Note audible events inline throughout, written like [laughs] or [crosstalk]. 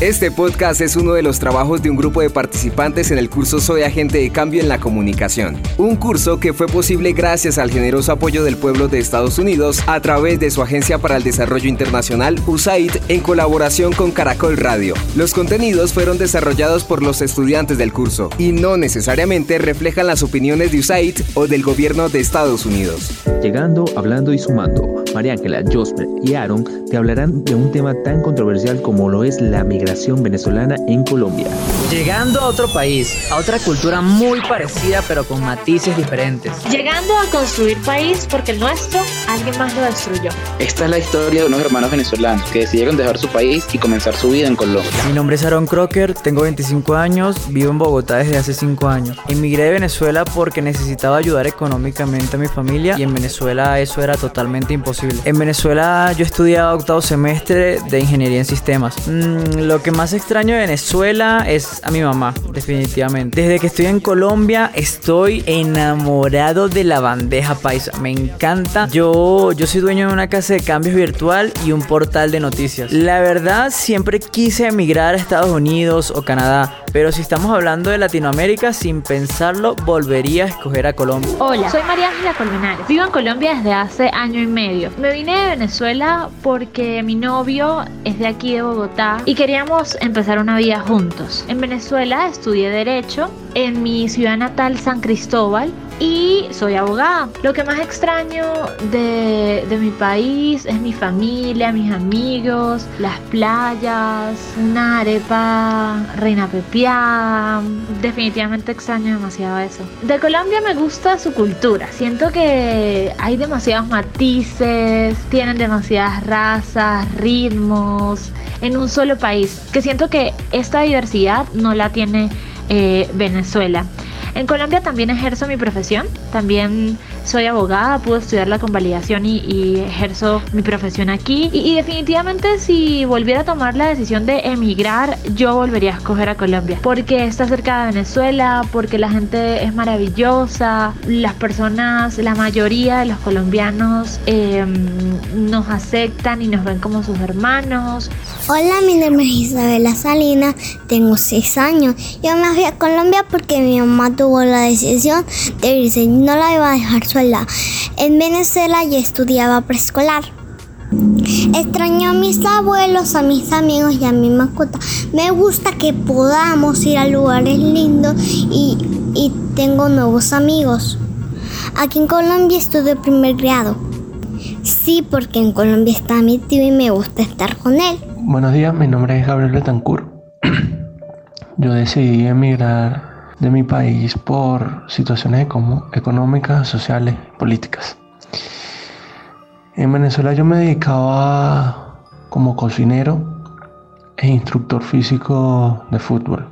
Este podcast es uno de los trabajos de un grupo de participantes en el curso Soy Agente de Cambio en la Comunicación. Un curso que fue posible gracias al generoso apoyo del pueblo de Estados Unidos a través de su Agencia para el Desarrollo Internacional, USAID, en colaboración con Caracol Radio. Los contenidos fueron desarrollados por los estudiantes del curso y no necesariamente reflejan las opiniones de USAID o del gobierno de Estados Unidos. Llegando, hablando y sumando, María Ángela, Josper y Aaron te hablarán de un tema tan controversial como lo es la migración venezolana en Colombia. Llegando a otro país, a otra cultura muy parecida pero con matices diferentes. Llegando a construir país porque el nuestro alguien más lo destruyó. Esta es la historia de unos hermanos venezolanos que decidieron dejar su país y comenzar su vida en Colombia. Mi nombre es Aaron Crocker, tengo 25 años, vivo en Bogotá desde hace 5 años. Emigré de Venezuela porque necesitaba ayudar económicamente a mi familia y en Venezuela eso era totalmente imposible. En Venezuela yo estudiaba octavo semestre de ingeniería en sistemas. Mm, lo que más extraño de Venezuela es a mi mamá, definitivamente. Desde que estoy en Colombia estoy enamorado de la bandeja paisa. Me encanta. Yo, yo soy dueño de una casa de cambios virtual y un portal de noticias. La verdad siempre quise emigrar a Estados Unidos o Canadá, pero si estamos hablando de Latinoamérica, sin pensarlo, volvería a escoger a Colombia. Hola, soy María Ángela Colmenares. Vivo en Colombia desde hace año y medio. Me vine de Venezuela porque mi novio es de aquí de Bogotá y queríamos empezar una vida juntos. En Venezuela estudié Derecho, en mi ciudad natal San Cristóbal y soy abogada. Lo que más extraño de, de, mi país es mi familia, mis amigos, las playas, una arepa reina pepiada. Definitivamente extraño demasiado eso. De Colombia me gusta su cultura. Siento que hay demasiados matices, tienen demasiadas razas, ritmos en un solo país. Que siento que esta diversidad no la tiene eh, Venezuela. En Colombia también ejerzo mi profesión, también soy abogada, pude estudiar la convalidación y, y ejerzo mi profesión aquí. Y, y, definitivamente si volviera a tomar la decisión de emigrar, yo volvería a escoger a Colombia, porque está cerca de Venezuela, porque la gente es maravillosa, las personas, la mayoría de los colombianos eh, nos aceptan y nos ven como sus hermanos. Hola, mi nombre es Isabela Salinas, tengo 6 años. Yo me fui a Colombia porque mi mamá tuvo la decisión de irse no la iba a dejar En Venezuela ya estudiaba preescolar. Extraño a mis abuelos, a mis amigos y a mi mascota. Me gusta que podamos ir a lugares lindos y, y tengo nuevos amigos. Aquí en Colombia estudio primer grado. Sí, porque en Colombia está mi tío y me gusta estar con él. Buenos días, mi nombre es Gabriel Betancourt. [clears throat] Yo decidí emigrar de mi país por situaciones económicas, sociales, políticas. En Venezuela yo me dedicaba como cocinero e instructor físico de fútbol.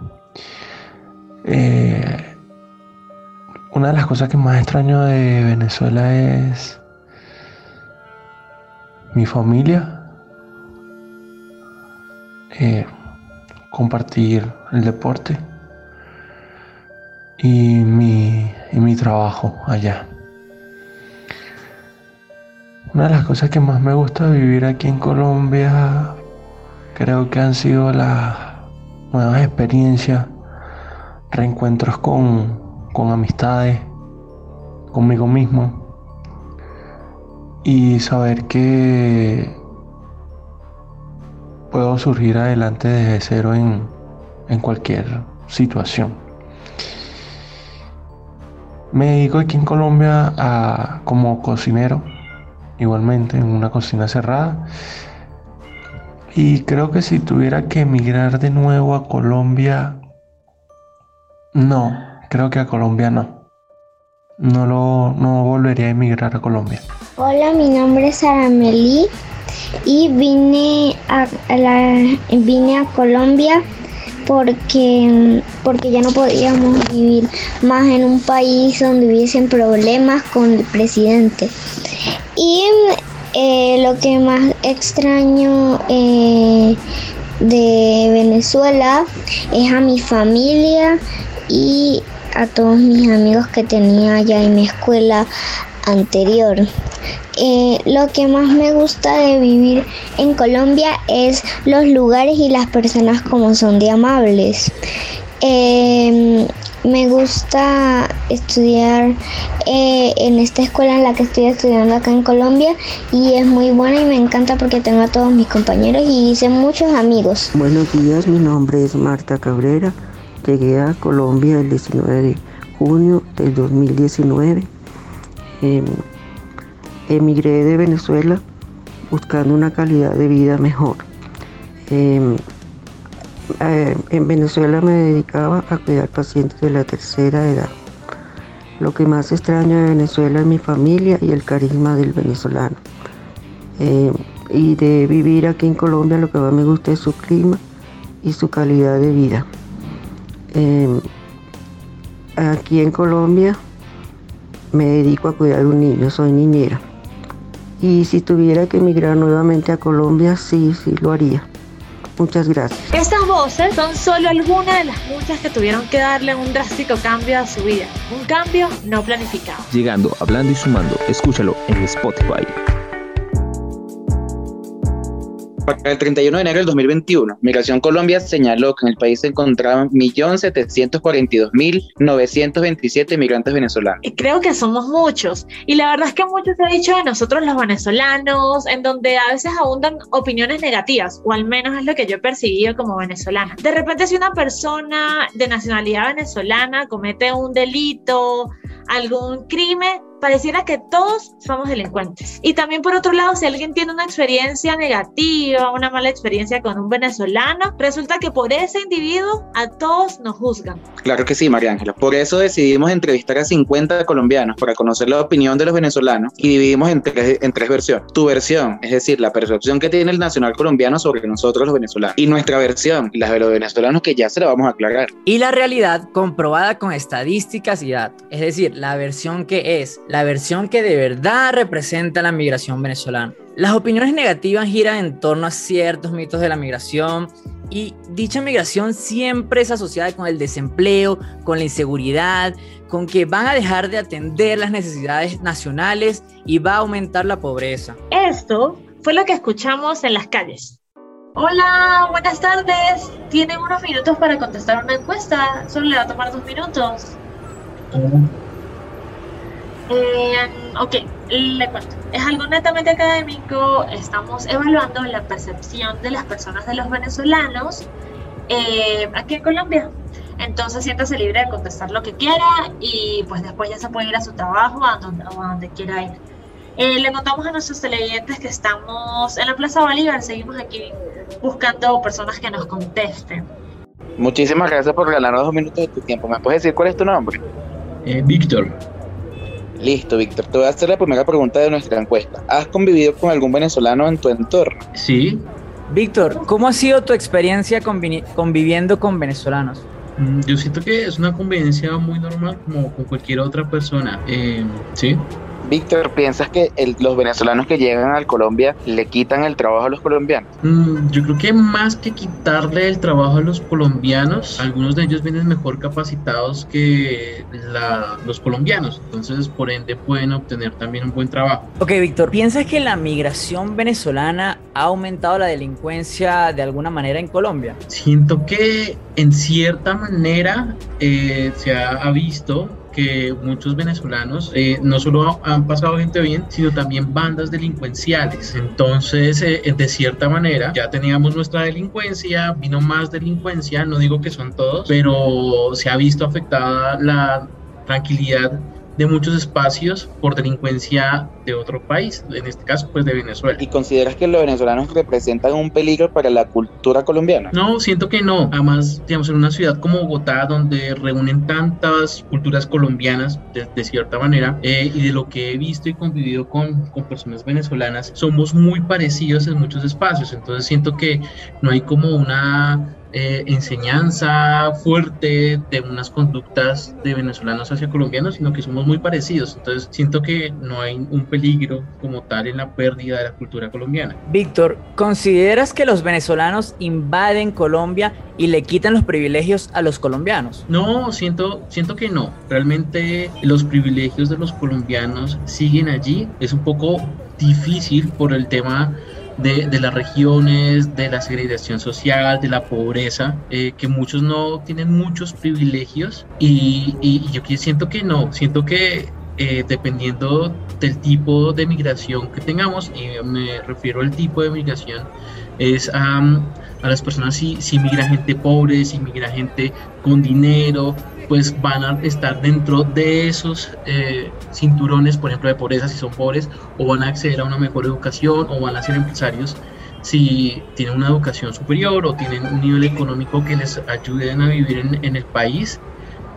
Eh, una de las cosas que más extraño de Venezuela es mi familia, eh, compartir el deporte y mi, y mi trabajo allá. Una de las cosas que más me gusta vivir aquí en Colombia creo que han sido las nuevas experiencias, reencuentros con, con amistades, conmigo mismo y saber que puedo surgir adelante desde cero en, en cualquier situación. Me dedico aquí en Colombia a, como cocinero, igualmente en una cocina cerrada. Y creo que si tuviera que emigrar de nuevo a Colombia, no, creo que a Colombia no. No, lo, no volvería a emigrar a Colombia. Hola, mi nombre es Arameli y vine a, a la, vine a Colombia porque, porque ya no podíamos vivir más en un país donde hubiesen problemas con el presidente. Y eh, lo que más extraño eh, de Venezuela es a mi familia y a todos mis amigos que tenía allá en mi escuela anterior. Eh, lo que más me gusta de vivir en Colombia es los lugares y las personas como son de amables. Em, me gusta estudiar eh, en esta escuela en la que estoy estudiando acá en Colombia y es muy buena y me encanta porque tengo a todos mis compañeros y hice muchos amigos. Buenos días, mi nombre es Marta Cabrera. Llegué a Colombia el 19 de junio del 2019. Em, emigré de Venezuela buscando una calidad de vida mejor. Em, eh, en Venezuela me dedicaba a cuidar pacientes de la tercera edad. Lo que más extraño de Venezuela es mi familia y el carisma del venezolano. Em, y de vivir aquí en Colombia lo que más me gusta es su clima y su calidad de vida. Em, aquí en Colombia me dedico a cuidar un niño, soy niñera. Y si tuviera que emigrar nuevamente a Colombia, sí, sí lo haría. Muchas gracias. Estas voces son solo algunas de las muchas que tuvieron que darle un drástico cambio a su vida. Un cambio no planificado. Llegando, hablando y sumando, escúchalo en Spotify. Para el 31 de enero del 2021, Migración Colombia señaló que en el país se encontraban 1.742.927 migrantes venezolanos. Creo que somos muchos. Y la verdad es que mucho se ha dicho de nosotros los venezolanos, en donde a veces abundan opiniones negativas, o al menos es lo que yo he percibido como venezolana. De repente, si una persona de nacionalidad venezolana comete un delito, algún crimen, pareciera que todos somos delincuentes. Y también por otro lado, si alguien tiene una experiencia negativa, una mala experiencia con un venezolano, resulta que por ese individuo a todos nos juzgan. Claro que sí, María Ángela. Por eso decidimos entrevistar a 50 colombianos para conocer la opinión de los venezolanos y dividimos en tres, en tres versiones. Tu versión, es decir, la percepción que tiene el nacional colombiano sobre nosotros los venezolanos. Y nuestra versión, la de los venezolanos que ya se la vamos a aclarar. Y la realidad comprobada con estadísticas y datos. Es decir, la versión que es la versión que de verdad representa la migración venezolana. Las opiniones negativas giran en torno a ciertos mitos de la migración y dicha migración siempre es asociada con el desempleo, con la inseguridad, con que van a dejar de atender las necesidades nacionales y va a aumentar la pobreza. Esto fue lo que escuchamos en las calles. Hola, buenas tardes. Tienen unos minutos para contestar una encuesta. Solo le va a tomar dos minutos. Eh, ok, le cuento. Es algo netamente académico. Estamos evaluando la percepción de las personas de los venezolanos eh, aquí en Colombia. Entonces siéntase libre de contestar lo que quiera y pues después ya se puede ir a su trabajo a donde, a donde quiera ir. Eh, le contamos a nuestros televidentes que estamos en la Plaza Bolívar, seguimos aquí buscando personas que nos contesten. Muchísimas gracias por regalarnos dos minutos de tu tiempo. ¿Me puedes decir cuál es tu nombre? Eh, Víctor. Listo, Víctor. Te voy a hacer la primera pregunta de nuestra encuesta. ¿Has convivido con algún venezolano en tu entorno? Sí. Víctor, ¿cómo ha sido tu experiencia convivi- conviviendo con venezolanos? Mm, Yo siento que es una convivencia muy normal como con cualquier otra persona. Eh, sí. Víctor, ¿piensas que el- los venezolanos que llegan a Colombia le quitan el trabajo a los colombianos? Mm, Yo creo que más que quitarle el trabajo a los colombianos, algunos de ellos vienen mejor capacitados que la- los colombianos. Entonces, por ende, pueden obtener también un buen trabajo. Ok, Víctor, ¿piensas que la migración venezolana ha aumentado la delincuencia de alguna manera en Colombia? Siento que en cierta manera eh, se ha, ha visto muchos venezolanos eh, no solo ha- han pasado gente bien, sino también bandas delincuenciales. Entonces, eh, de cierta manera, ya teníamos nuestra delincuencia, vino más delincuencia, no digo que son todos, pero se ha visto afectada la tranquilidad de muchos espacios por delincuencia de otro país, en este caso pues de Venezuela. ¿Y consideras que los venezolanos representan un peligro para la cultura colombiana? No, siento que no. Además, digamos, en una ciudad como Bogotá, donde reúnen tantas culturas colombianas, de, de cierta manera, eh, y de lo que he visto y convivido con, con personas venezolanas, somos muy parecidos en muchos espacios. Entonces, siento que no hay como una eh, enseñanza fuerte de unas conductas de venezolanos hacia colombianos, sino que somos muy parecidos. Entonces siento que no hay un peligro como tal en la pérdida de la cultura colombiana. Víctor, ¿consideras que los venezolanos invaden Colombia y le quitan los privilegios a los colombianos? No, siento, siento que no. Realmente los privilegios de los colombianos siguen allí. Es un poco difícil por el tema de, las regiones, de la segregación social, de la pobreza, eh, que muchos no tienen muchos privilegios. Y, yo siento que no, siento que eh, dependiendo del tipo de migración que tengamos, y me refiero al tipo de migración, es a las personas si, si migra gente pobre, si migra gente con dinero, pues van a estar dentro de esos eh, cinturones, por ejemplo, de pobreza si son pobres, o van a acceder a una mejor educación, o van a ser empresarios si tienen una educación superior o tienen un nivel económico que les ayude a vivir en, el país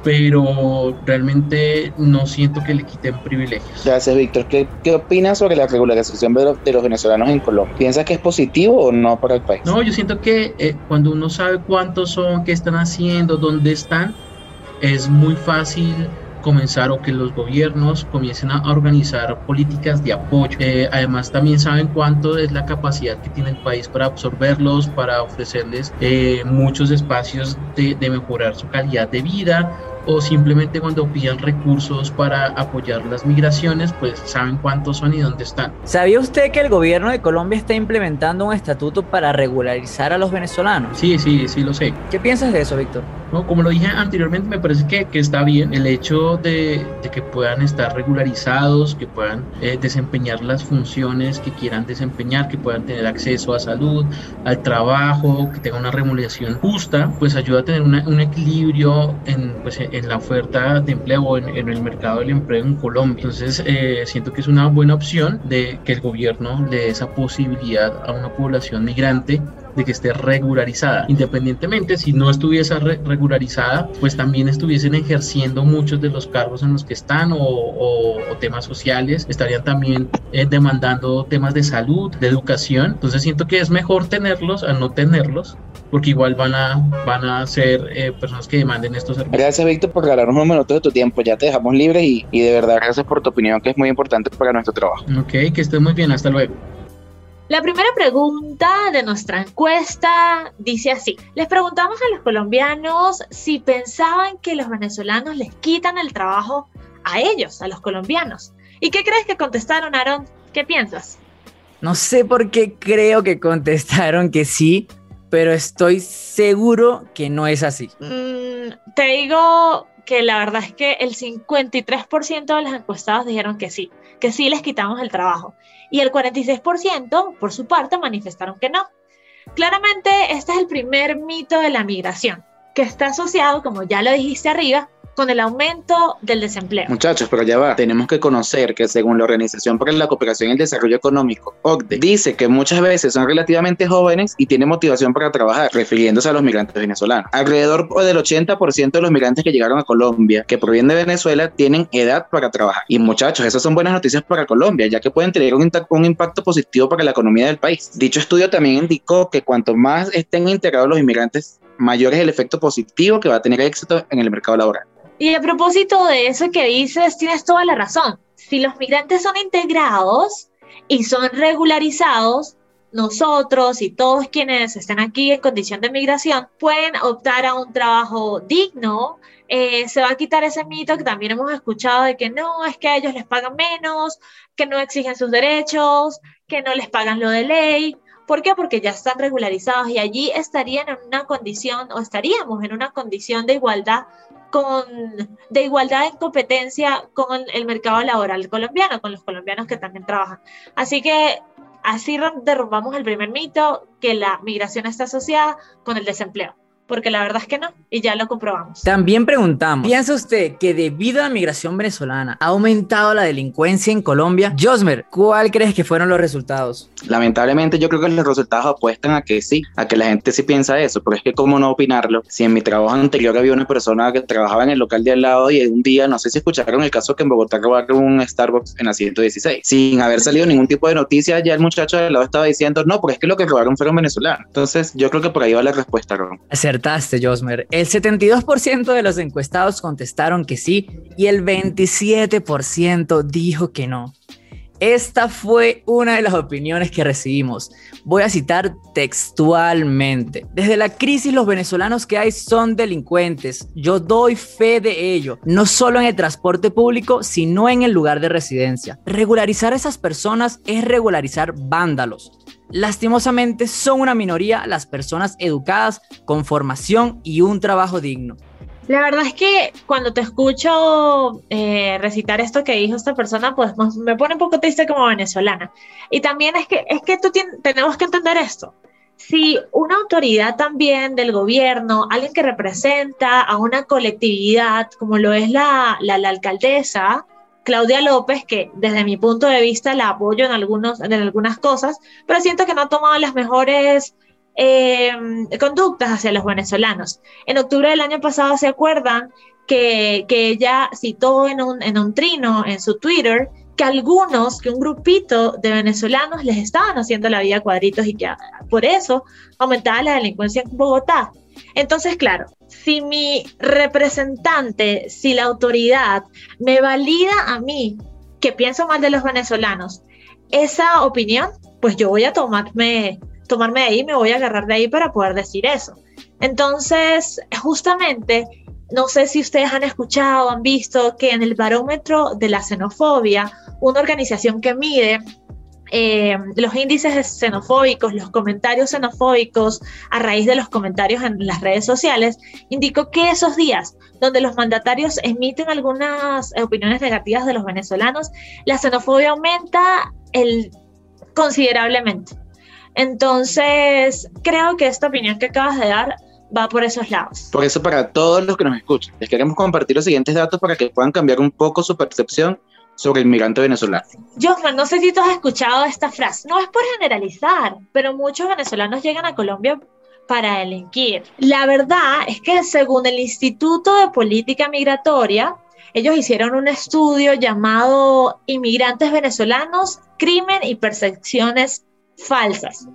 pero realmente no siento que le quiten privilegios. Gracias, Víctor. ¿Qué, ¿Qué, opinas sobre la regularización de los, de los, venezolanos en Colombia? ¿Piensas que es positivo o no para el país? No, yo siento que eh, cuando uno sabe cuántos son, qué están haciendo, dónde están, es muy fácil comenzar o que los gobiernos comiencen a organizar políticas de apoyo. Eh, además también saben cuánto es la capacidad que tiene el país para absorberlos, para ofrecerles eh, muchos espacios de, de mejorar su calidad de vida o simplemente cuando pidan recursos para apoyar las migraciones, pues saben cuántos son y dónde están. ¿Sabía usted que el gobierno de Colombia está implementando un estatuto para regularizar a los venezolanos? Sí, sí, sí lo sé. ¿Qué piensas de eso, Víctor? No, como lo dije anteriormente, me parece que, que está bien el hecho de, de, que puedan estar regularizados, que puedan eh, desempeñar las funciones que quieran desempeñar, que puedan tener acceso a salud, al trabajo, que tengan una remuneración justa, pues ayuda a tener un equilibrio en, pues, en la oferta de empleo o en, en, el mercado del empleo en Colombia. Entonces, eh, siento que es una buena opción de que el gobierno le dé esa posibilidad a una población migrante de que esté regularizada. Independientemente, si no estuviese regularizada, pues también estuviesen ejerciendo muchos de los cargos en los que están o, temas sociales, estarían también eh, demandando temas de salud, de educación. Entonces siento que es mejor tenerlos a no tenerlos porque igual van a, van a ser eh, personas que demanden estos servicios. Gracias, Víctor, por regalarnos un minuto de tu tiempo. Ya te dejamos libre y, y de verdad gracias por tu opinión, que es muy importante para nuestro trabajo. Ok, que estés muy bien. Hasta luego. La primera pregunta de nuestra encuesta dice así. Les preguntamos a los colombianos si pensaban que los venezolanos les quitan el trabajo a ellos, a los colombianos. ¿Y qué crees que contestaron, Aaron? ¿Qué piensas? No sé por qué creo que contestaron que sí, pero estoy seguro que no es así. Mm, te digo que la verdad es que el 53% de los encuestados dijeron que sí, que sí les quitamos el trabajo y el 46% por su parte manifestaron que no. Claramente este es el primer mito de la migración, que está asociado, como ya lo dijiste arriba, con el aumento del desempleo. Muchachos, pero ya va, tenemos que conocer que según la Organización para la Cooperación y el Desarrollo Económico, OCDE, dice que muchas veces son relativamente jóvenes y tienen motivación para trabajar, refiriéndose a los migrantes venezolanos. Alrededor del 80% de los migrantes que llegaron a Colombia, que provienen de Venezuela, tienen edad para trabajar. Y muchachos, esas son buenas noticias para Colombia, ya que pueden tener un, un impacto positivo para la economía del país. Dicho estudio también indicó que cuanto más estén integrados los inmigrantes, mayor es el efecto positivo que va a tener éxito en el mercado laboral. Y a propósito de eso que dices, tienes toda la razón. Si los migrantes son integrados y son regularizados, nosotros y todos quienes estén aquí en condición de migración pueden optar a un trabajo digno. Eh, se va a quitar ese mito que también hemos escuchado de que no, es que a ellos les pagan menos, que no exigen sus derechos, que no les pagan lo de ley. ¿Por qué? Porque ya están regularizados y allí estarían en una condición o estaríamos en una condición de igualdad con, de igualdad en competencia con el mercado laboral colombiano, con los colombianos que también trabajan. Así que así derrumbamos el primer mito, que la migración está asociada con el desempleo. Porque la verdad es que no, y ya lo comprobamos. También preguntamos, ¿piensa usted que debido a la migración venezolana ha aumentado la delincuencia en Colombia? Josmer, ¿cuál crees que fueron los resultados? Lamentablemente yo creo que los resultados apuestan a que sí, a que la gente sí piensa eso, pero es que cómo no opinarlo, si en mi trabajo anterior había una persona que trabajaba en el local de al lado y un día, no sé si escucharon el caso que en Bogotá robaron un Starbucks en la 116, sin haber salido ningún tipo de noticia, ya el muchacho de al lado estaba diciendo, no, porque es que lo que robaron fueron venezolanos. Entonces yo creo que por ahí va la respuesta, Ron. Acertaste, Josmer. El 72% de los encuestados contestaron que sí y el 27% dijo que no. Esta fue una de las opiniones que recibimos. Voy a citar textualmente. Desde la crisis los venezolanos que hay son delincuentes. Yo doy fe de ello, no solo en el transporte público, sino en el lugar de residencia. Regularizar a esas personas es regularizar vándalos. Lastimosamente son una minoría las personas educadas con formación y un trabajo digno. La verdad es que cuando te escucho eh, recitar esto que dijo esta persona, pues me pone un poco triste como venezolana. Y también es que, es que tú tenemos que entender esto. Si una autoridad también del gobierno, alguien que representa a una colectividad, como lo es la, la, la alcaldesa, Claudia López, que desde mi punto de vista la apoyo en, algunos, en algunas cosas, pero siento que no ha tomado las mejores eh, conductas hacia los venezolanos. En octubre del año pasado, ¿se acuerdan que, que ella citó en un, en un trino en su Twitter que algunos, que un grupito de venezolanos les estaban haciendo la vida cuadritos y que por eso aumentaba la delincuencia en Bogotá? Entonces, claro, si mi representante, si la autoridad me valida a mí que pienso mal de los venezolanos, esa opinión, pues yo voy a tomarme, tomarme de ahí, me voy a agarrar de ahí para poder decir eso. Entonces, justamente, no sé si ustedes han escuchado, han visto que en el barómetro de la xenofobia, una organización que mide eh, los índices xenofóbicos, los comentarios xenofóbicos a raíz de los comentarios en las redes sociales, indicó que esos días donde los mandatarios emiten algunas opiniones negativas de los venezolanos, la xenofobia aumenta el, considerablemente. Entonces, creo que esta opinión que acabas de dar va por esos lados. Por eso, para todos los que nos escuchan, les queremos compartir los siguientes datos para que puedan cambiar un poco su percepción sobre el migrante venezolano. Josman, no sé si tú has escuchado esta frase. No es por generalizar, pero muchos venezolanos llegan a Colombia para delinquir. La verdad es que según el Instituto de Política Migratoria, ellos hicieron un estudio llamado Inmigrantes venezolanos, crimen y percepciones falsas.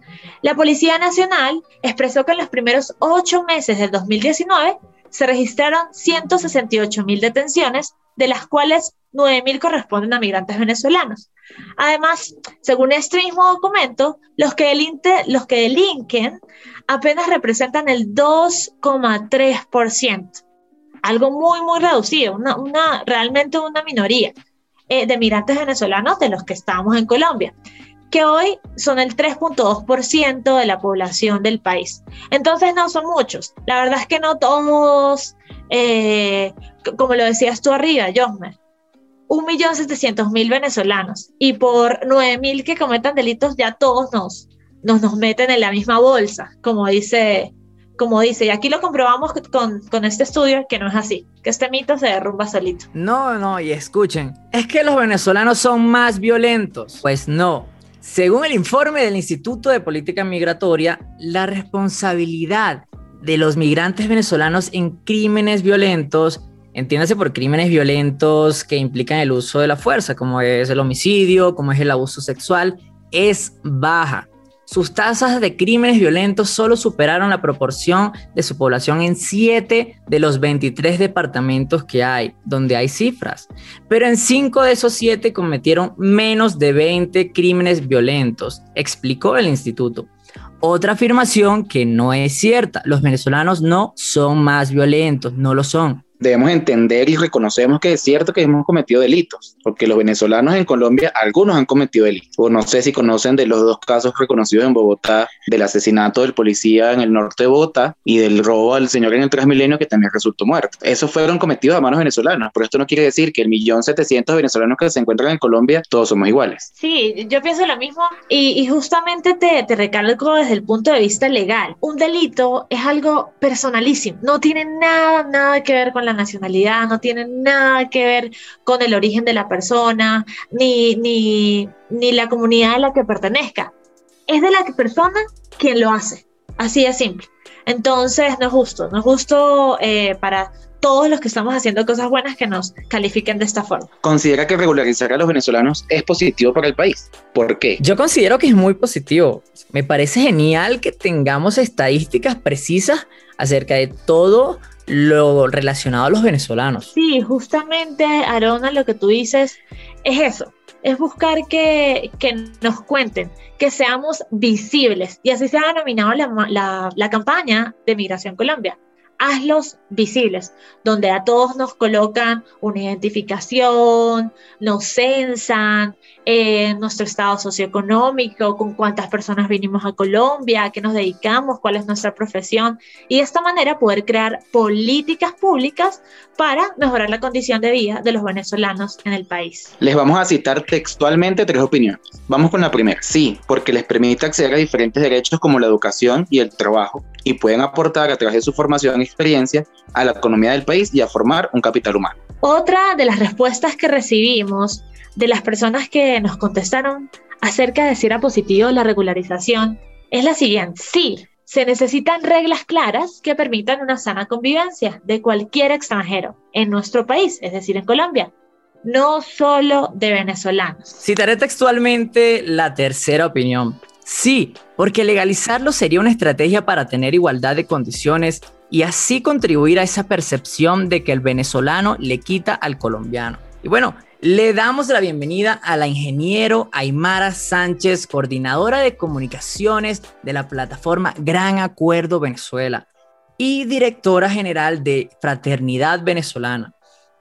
La Policía Nacional expresó que en los primeros ocho meses del 2019 se registraron 168 mil detenciones, de las cuales 9.000 corresponden a migrantes venezolanos. Además, según este mismo documento, los que, los que delinquen apenas representan el 2,3%, algo muy, muy reducido, una, realmente una minoría eh, de migrantes venezolanos de los que estamos en Colombia que hoy son el 3.2% de la población del país. Entonces no son muchos. La verdad es que no todos, eh, como lo decías tú arriba, Josmer, 1.700.000 venezolanos y por 9.000 que cometan delitos ya todos nos, nos, nos meten en la misma bolsa, como dice, como dice, y aquí lo comprobamos con, con este estudio que no es así, que este mito se derrumba solito. No, no, y escuchen, es que los venezolanos son más violentos. Pues no. Según el informe del Instituto de Política Migratoria, la responsabilidad de los migrantes venezolanos en crímenes violentos Entiéndase por crímenes violentos que implican el uso de la fuerza, como es el homicidio, como es el abuso sexual, es baja. Sus tasas de crímenes violentos solo superaron la proporción de su población en 7 de los 23 departamentos que hay, donde hay cifras. Pero en 5 de esos 7 cometieron menos de 20 crímenes violentos, explicó el instituto. Otra afirmación que no es cierta, los venezolanos no son más violentos, no lo son debemos entender y reconocemos que es cierto que hemos cometido delitos, porque los venezolanos en Colombia, algunos han cometido delitos. O no sé si conocen de los dos casos reconocidos en Bogotá, del asesinato del policía en el norte de Bogotá y del robo al señor en el Transmilenio que también resultó muerto. Esos fueron cometidos a manos venezolanas, pero esto no quiere decir que el millón setecientos venezolanos que se encuentran en Colombia todos somos iguales. Sí, yo pienso lo mismo y, y justamente te, te recalco desde el punto de vista legal. Un delito es algo personalísimo, no tiene nada, nada que ver con la nacionalidad, no tiene nada que ver con el origen de la persona, ni, ni, ni la comunidad a la que pertenezca. Es de la persona quien lo hace, así de simple. Entonces, no es justo, no es justo eh, para todos los que estamos haciendo cosas buenas que nos califiquen de esta forma. ¿Considera que regularizar a los venezolanos es positivo para el país? ¿Por qué? Yo considero que es muy positivo. Me parece genial que tengamos estadísticas precisas acerca de todo lo relacionado a los venezolanos. Sí, justamente, Arona, lo que tú dices es eso, es buscar que, que nos cuenten, que seamos visibles. Y así se ha denominado la, la, la campaña de Migración Colombia hazlos visibles, donde a todos nos colocan una identificación, nos censan, eh, nuestro estado socioeconómico, con cuántas personas vinimos a Colombia, a qué nos dedicamos, cuál es nuestra profesión, y de esta manera poder crear políticas públicas para mejorar la condición de vida de los venezolanos en el país. Les vamos a citar textualmente tres opiniones. Vamos con la primera. Sí, porque les permite acceder a diferentes derechos como la educación y el trabajo, y pueden aportar a través de su formación experiencia a la economía del país y a formar un capital humano. Otra de las respuestas que recibimos de las personas que nos contestaron acerca de si era positivo la regularización es la siguiente. Sí, se necesitan reglas claras que permitan una sana convivencia de cualquier extranjero en nuestro país, es decir, en Colombia, no solo de venezolanos. Citaré textualmente la tercera opinión. Sí, porque legalizarlo sería una estrategia para tener igualdad de condiciones y así contribuir a esa percepción de que el venezolano le quita al colombiano. Y bueno, le damos la bienvenida a la ingeniero Aymara Sánchez, coordinadora de comunicaciones de la plataforma Gran Acuerdo Venezuela y directora general de Fraternidad Venezolana.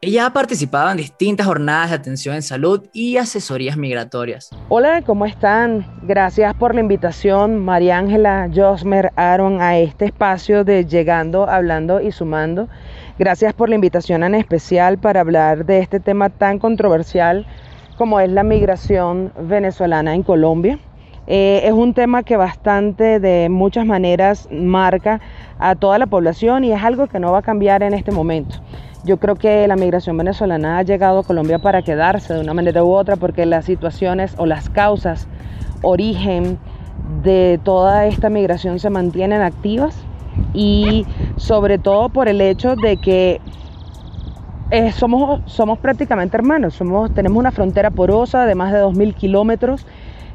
Ella ha participado en distintas jornadas de atención en salud y asesorías migratorias. Hola, ¿cómo están? Gracias por la invitación, María Ángela, Josmer, Aaron, a este espacio de Llegando, Hablando y Sumando. Gracias por la invitación en especial para hablar de este tema tan controversial como es la migración venezolana en Colombia. Eh, es un tema que bastante de muchas maneras marca a toda la población y es algo que no va a cambiar en este momento. Yo creo que la migración venezolana ha llegado a Colombia para quedarse de una manera u otra porque las situaciones o las causas, origen de toda esta migración se mantienen activas y sobre todo por el hecho de que eh, somos, somos prácticamente hermanos, somos, tenemos una frontera porosa de más de 2.000 kilómetros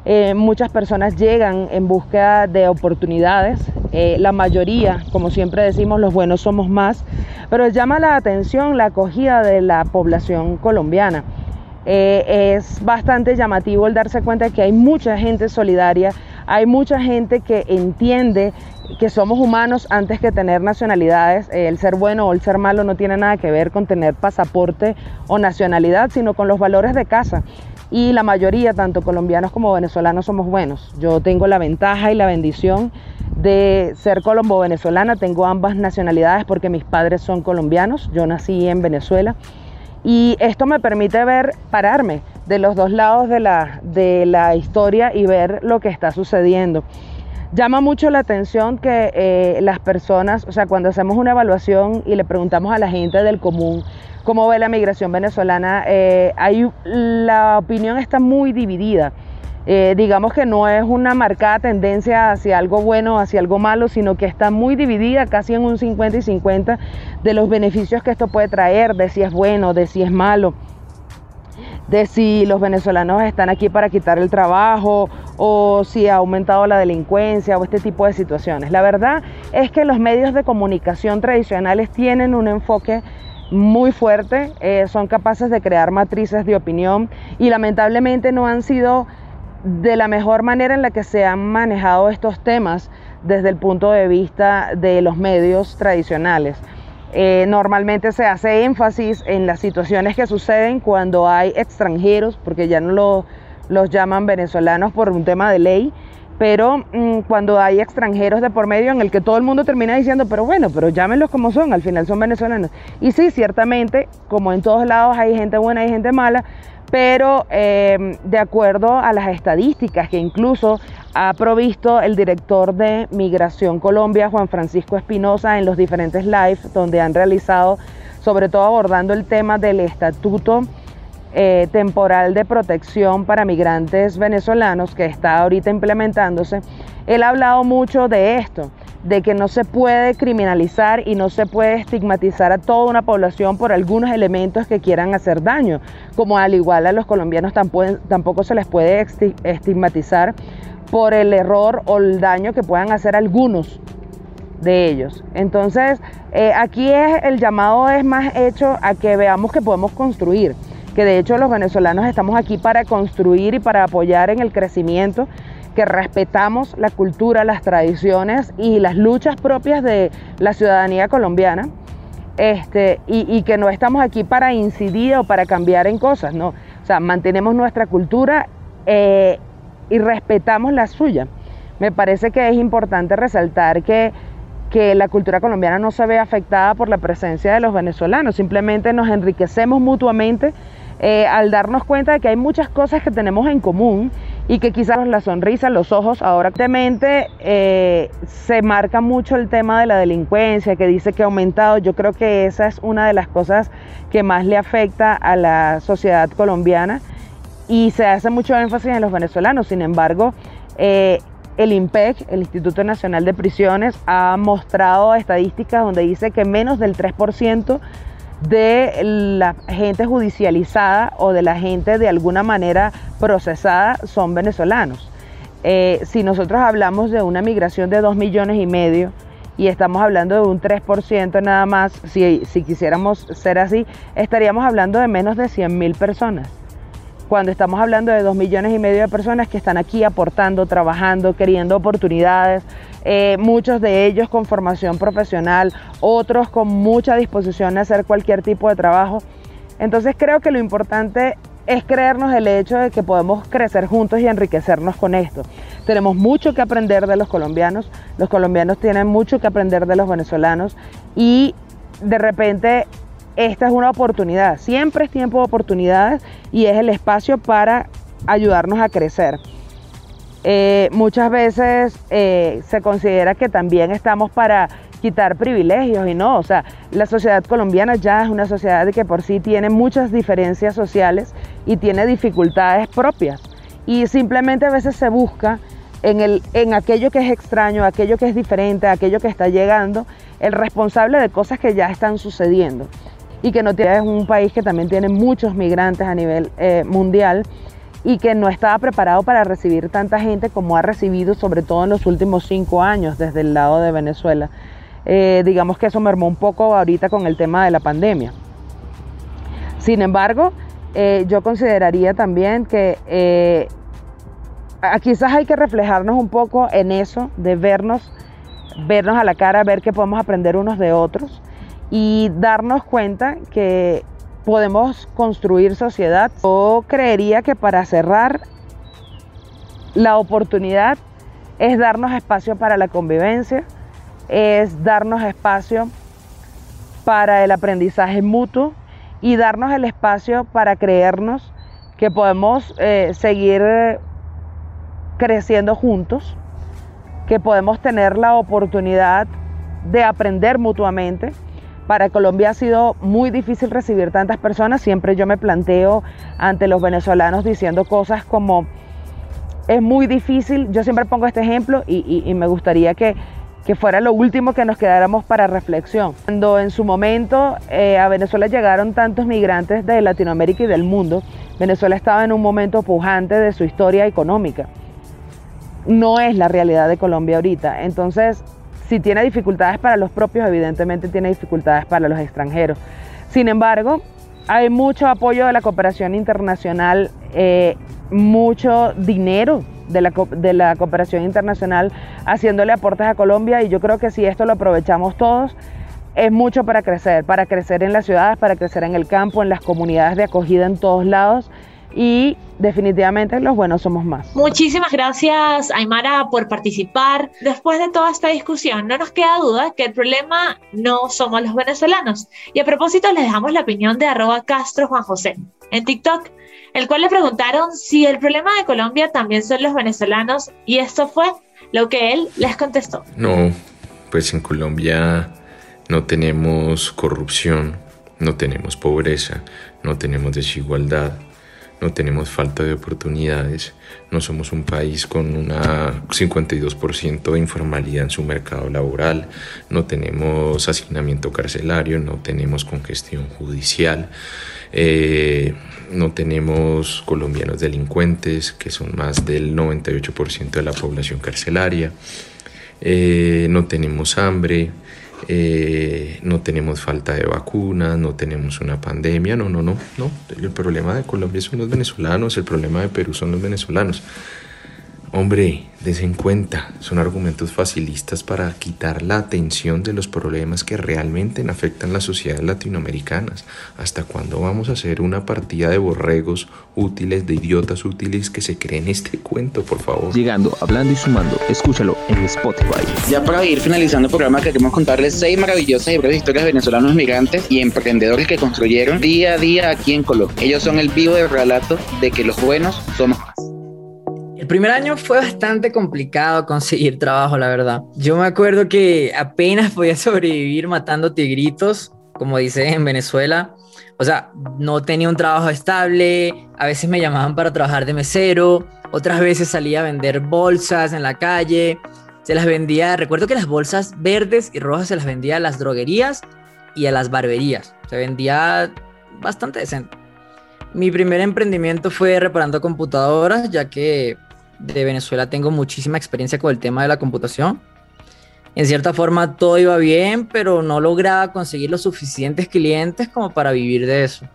eh, muchas personas llegan en busca de oportunidades. Eh, la mayoría, como siempre decimos, los buenos somos más. Pero llama la atención la acogida de la población colombiana. Eh, es bastante llamativo el darse cuenta de que hay mucha gente solidaria, hay mucha gente que entiende que somos humanos antes que tener nacionalidades. el ser bueno o el ser malo no tiene nada que ver con tener pasaporte o nacionalidad, sino con los valores de casa y la mayoría, tanto colombianos como venezolanos, somos buenos. Yo tengo la ventaja y la bendición de ser colombo-venezolana, tengo ambas nacionalidades porque mis padres son colombianos, yo nací en Venezuela y esto me permite ver, pararme de los dos lados de la, de la historia y ver lo que está sucediendo. Llama mucho la atención que eh, las personas, o sea, cuando hacemos una evaluación y le preguntamos a la gente del común cómo ve la migración venezolana, eh, hay, la opinión está muy dividida. Eh, digamos que no es una marcada tendencia hacia algo bueno hacia algo malo, sino que está muy dividida, casi en un 50 y 50 de los beneficios que esto puede traer, de si es bueno, de si es malo, de si los venezolanos están aquí para quitar el trabajo o si ha aumentado la delincuencia o este tipo de situaciones. La verdad es que los medios de comunicación tradicionales tienen un enfoque muy fuerte, eh, son capaces de crear matrices de opinión y lamentablemente no han sido de la mejor manera en la que se han manejado estos temas desde el punto de vista de los medios tradicionales. Eh, normalmente se hace énfasis en las situaciones que suceden cuando hay extranjeros, porque ya no los llaman venezolanos por un tema de ley, pero mm, cuando hay extranjeros de por medio en el que todo el mundo termina diciendo, pero bueno, pero llámenlos como son, al final son venezolanos. Y sí, ciertamente, como en todos lados hay gente buena y gente mala, pero em, de acuerdo a las estadísticas que incluso ha provisto el director de Migración Colombia, Juan Francisco Espinosa, en los diferentes lives donde han realizado, sobre todo abordando el tema del estatuto eh, temporal de protección para migrantes venezolanos que está ahorita implementándose, él ha hablado mucho de esto, de que no se puede criminalizar y no se puede estigmatizar a toda una población por algunos elementos que quieran hacer daño, como al igual a los colombianos tampoco, se les puede estigmatizar por el error o el daño que puedan hacer algunos de ellos. Entonces, eh, aquí es, el llamado es más hecho a que veamos que podemos construir que de hecho los venezolanos estamos aquí para construir y para apoyar en el crecimiento, que respetamos la cultura, las tradiciones y las luchas propias de la ciudadanía colombiana, este, y, que no estamos aquí para incidir o para cambiar en cosas, ¿no? O sea, mantenemos nuestra cultura eh, y respetamos la suya. Me parece que es importante resaltar que que la cultura colombiana no se ve afectada por la presencia de los venezolanos, simplemente nos enriquecemos mutuamente eh, al darnos cuenta de que hay muchas cosas que tenemos en común y que quizás la sonrisa, los ojos, ahora eh, se marca mucho el tema de la delincuencia, que dice que ha aumentado. Yo creo que esa es una de las cosas que más le afecta a la sociedad colombiana y se hace mucho énfasis en los venezolanos. Sin embargo, eh, el IMPEC, el Instituto Nacional de Prisiones, ha mostrado estadísticas donde dice que menos del 3% de la gente judicializada o de la gente de alguna manera procesada son venezolanos. Eh, si nosotros hablamos de una migración de 2 millones y medio y estamos hablando de un 3% nada más, si, si quisiéramos ser así, estaríamos hablando de menos de 100 mil personas cuando estamos hablando de dos millones y medio de personas que están aquí aportando, trabajando, queriendo oportunidades, eh, muchos de ellos con formación profesional, otros con mucha disposición a hacer cualquier tipo de trabajo. Entonces creo que lo importante es creernos el hecho de que podemos crecer juntos y enriquecernos con esto. Tenemos mucho que aprender de los colombianos, los colombianos tienen mucho que aprender de los venezolanos y de repente esta es una oportunidad, siempre es tiempo de oportunidades y es el espacio para ayudarnos a crecer. Eh, muchas veces eh, se considera que también estamos para quitar privilegios y no, o sea, la sociedad colombiana ya es una sociedad que por sí tiene muchas diferencias sociales y tiene dificultades propias. Y simplemente a veces se busca en, el, en aquello que es extraño, aquello que es diferente, aquello que está llegando, el responsable de cosas que ya están sucediendo. Y que no tiene, es un país que también tiene muchos migrantes a nivel eh, mundial y que no estaba preparado para recibir tanta gente como ha recibido, sobre todo en los últimos cinco años desde el lado de Venezuela. Eh, digamos que eso mermó un poco ahorita con el tema de la pandemia. Sin embargo, eh, yo consideraría también que quizás hay que reflejarnos un poco en eso, de vernos, vernos a la cara, ver qué podemos aprender unos de otros y darnos cuenta que podemos construir sociedad. Yo creería que para cerrar, la oportunidad es darnos espacio para la convivencia, es darnos espacio para el aprendizaje mutuo y darnos el espacio para creernos que podemos eh, seguir creciendo juntos, que podemos tener la oportunidad de aprender mutuamente para Colombia ha sido muy difícil recibir tantas personas. Siempre yo me planteo ante los venezolanos diciendo cosas como, es muy difícil, yo siempre pongo este ejemplo y, me gustaría que, fuera lo último que nos quedáramos para reflexión. Cuando en su momento eh, a Venezuela llegaron tantos migrantes de Latinoamérica y del mundo, Venezuela estaba en un momento pujante de su historia económica. No es la realidad de Colombia ahorita. Entonces, si tiene dificultades para los propios, evidentemente tiene dificultades para los extranjeros. Sin embargo, hay mucho apoyo de la cooperación internacional, eh, mucho dinero de la, de la, cooperación internacional haciéndole aportes a Colombia y yo creo que si esto lo aprovechamos todos, es mucho para crecer, para crecer en las ciudades, para crecer en el campo, en las comunidades de acogida en todos lados y definitivamente los buenos somos más. Muchísimas gracias Aymara por participar. Después de toda esta discusión, no nos queda duda que el problema no somos los venezolanos. Y a propósito les dejamos la opinión de arroba Castro Juan José en TikTok, el cual le preguntaron si el problema de Colombia también son los venezolanos y esto fue lo que él les contestó. No, pues en Colombia no tenemos corrupción, no tenemos pobreza, no tenemos desigualdad no tenemos falta de oportunidades, no somos un país con una 52% de informalidad en su mercado laboral, no tenemos asignamiento carcelario, no tenemos congestión judicial, eh, no tenemos colombianos delincuentes, que son más del 98% de la población carcelaria, eh, no tenemos hambre, eh, no tenemos falta de vacunas, no tenemos una pandemia, no, no, no, no. El problema de Colombia son los venezolanos, el problema de Perú son los venezolanos. Hombre, desen cuenta, son argumentos facilistas para quitar la atención de los problemas que realmente afectan las sociedades latinoamericanas. ¿Hasta cuándo vamos a hacer una partida de borregos útiles, de idiotas útiles que se creen este cuento, por favor? Llegando, hablando y sumando, escúchalo en Spotify. Ya para ir finalizando el programa, queremos contarles seis maravillosas y breves historias de venezolanos migrantes y emprendedores que construyeron día a día aquí en Colombia. Ellos son el vivo del relato de que los buenos somos más. El primer año fue bastante complicado conseguir trabajo, la verdad. Yo me acuerdo que apenas podía sobrevivir matando tigritos, como dice en Venezuela. O sea, no tenía un trabajo estable, a veces me llamaban para trabajar de mesero, otras veces salía a vender bolsas en la calle, se las vendía, recuerdo que las bolsas verdes y rojas se las vendía a las droguerías y a las barberías. Se vendía bastante decente. Mi primer emprendimiento fue reparando computadoras, ya que de Venezuela tengo muchísima experiencia con el tema de la computación. En cierta forma todo iba bien, pero no lograba conseguir los suficientes clientes como para vivir de eso.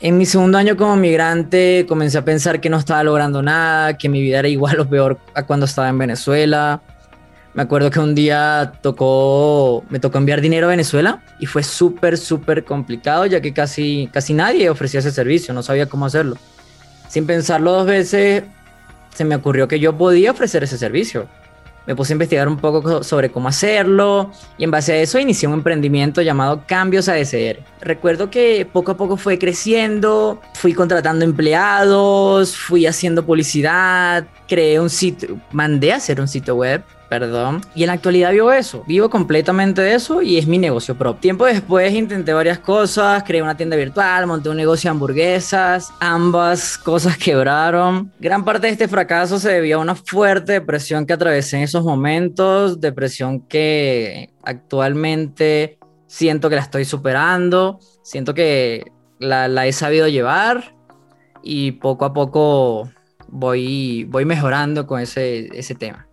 En mi segundo año como migrante comencé a pensar que no estaba logrando nada, que mi vida era igual [laughs] o peor a cuando estaba en Venezuela. Me acuerdo que un día tocó, me tocó enviar dinero a Venezuela y fue súper, súper complicado ya que casi, casi nadie ofrecía ese servicio, no sabía cómo hacerlo. Sin pensarlo dos veces, se me ocurrió que yo podía ofrecer ese servicio. Me puse a investigar un poco sobre cómo hacerlo y en base a eso inicié un emprendimiento llamado Cambios ADSR. Recuerdo que poco a poco fue creciendo, fui contratando empleados, fui haciendo publicidad, creé un sitio, mandé a hacer un sitio web perdón. Y en la actualidad vivo eso, vivo completamente de eso y es mi negocio propio. Tiempo después intenté varias cosas, creé una tienda virtual, monté un negocio de hamburguesas, ambas cosas quebraron. Gran parte de este fracaso se debió a una fuerte depresión que atravesé en esos momentos, depresión que actualmente siento que la estoy superando, siento que la, la he sabido llevar y poco a poco voy, voy mejorando con ese, ese tema.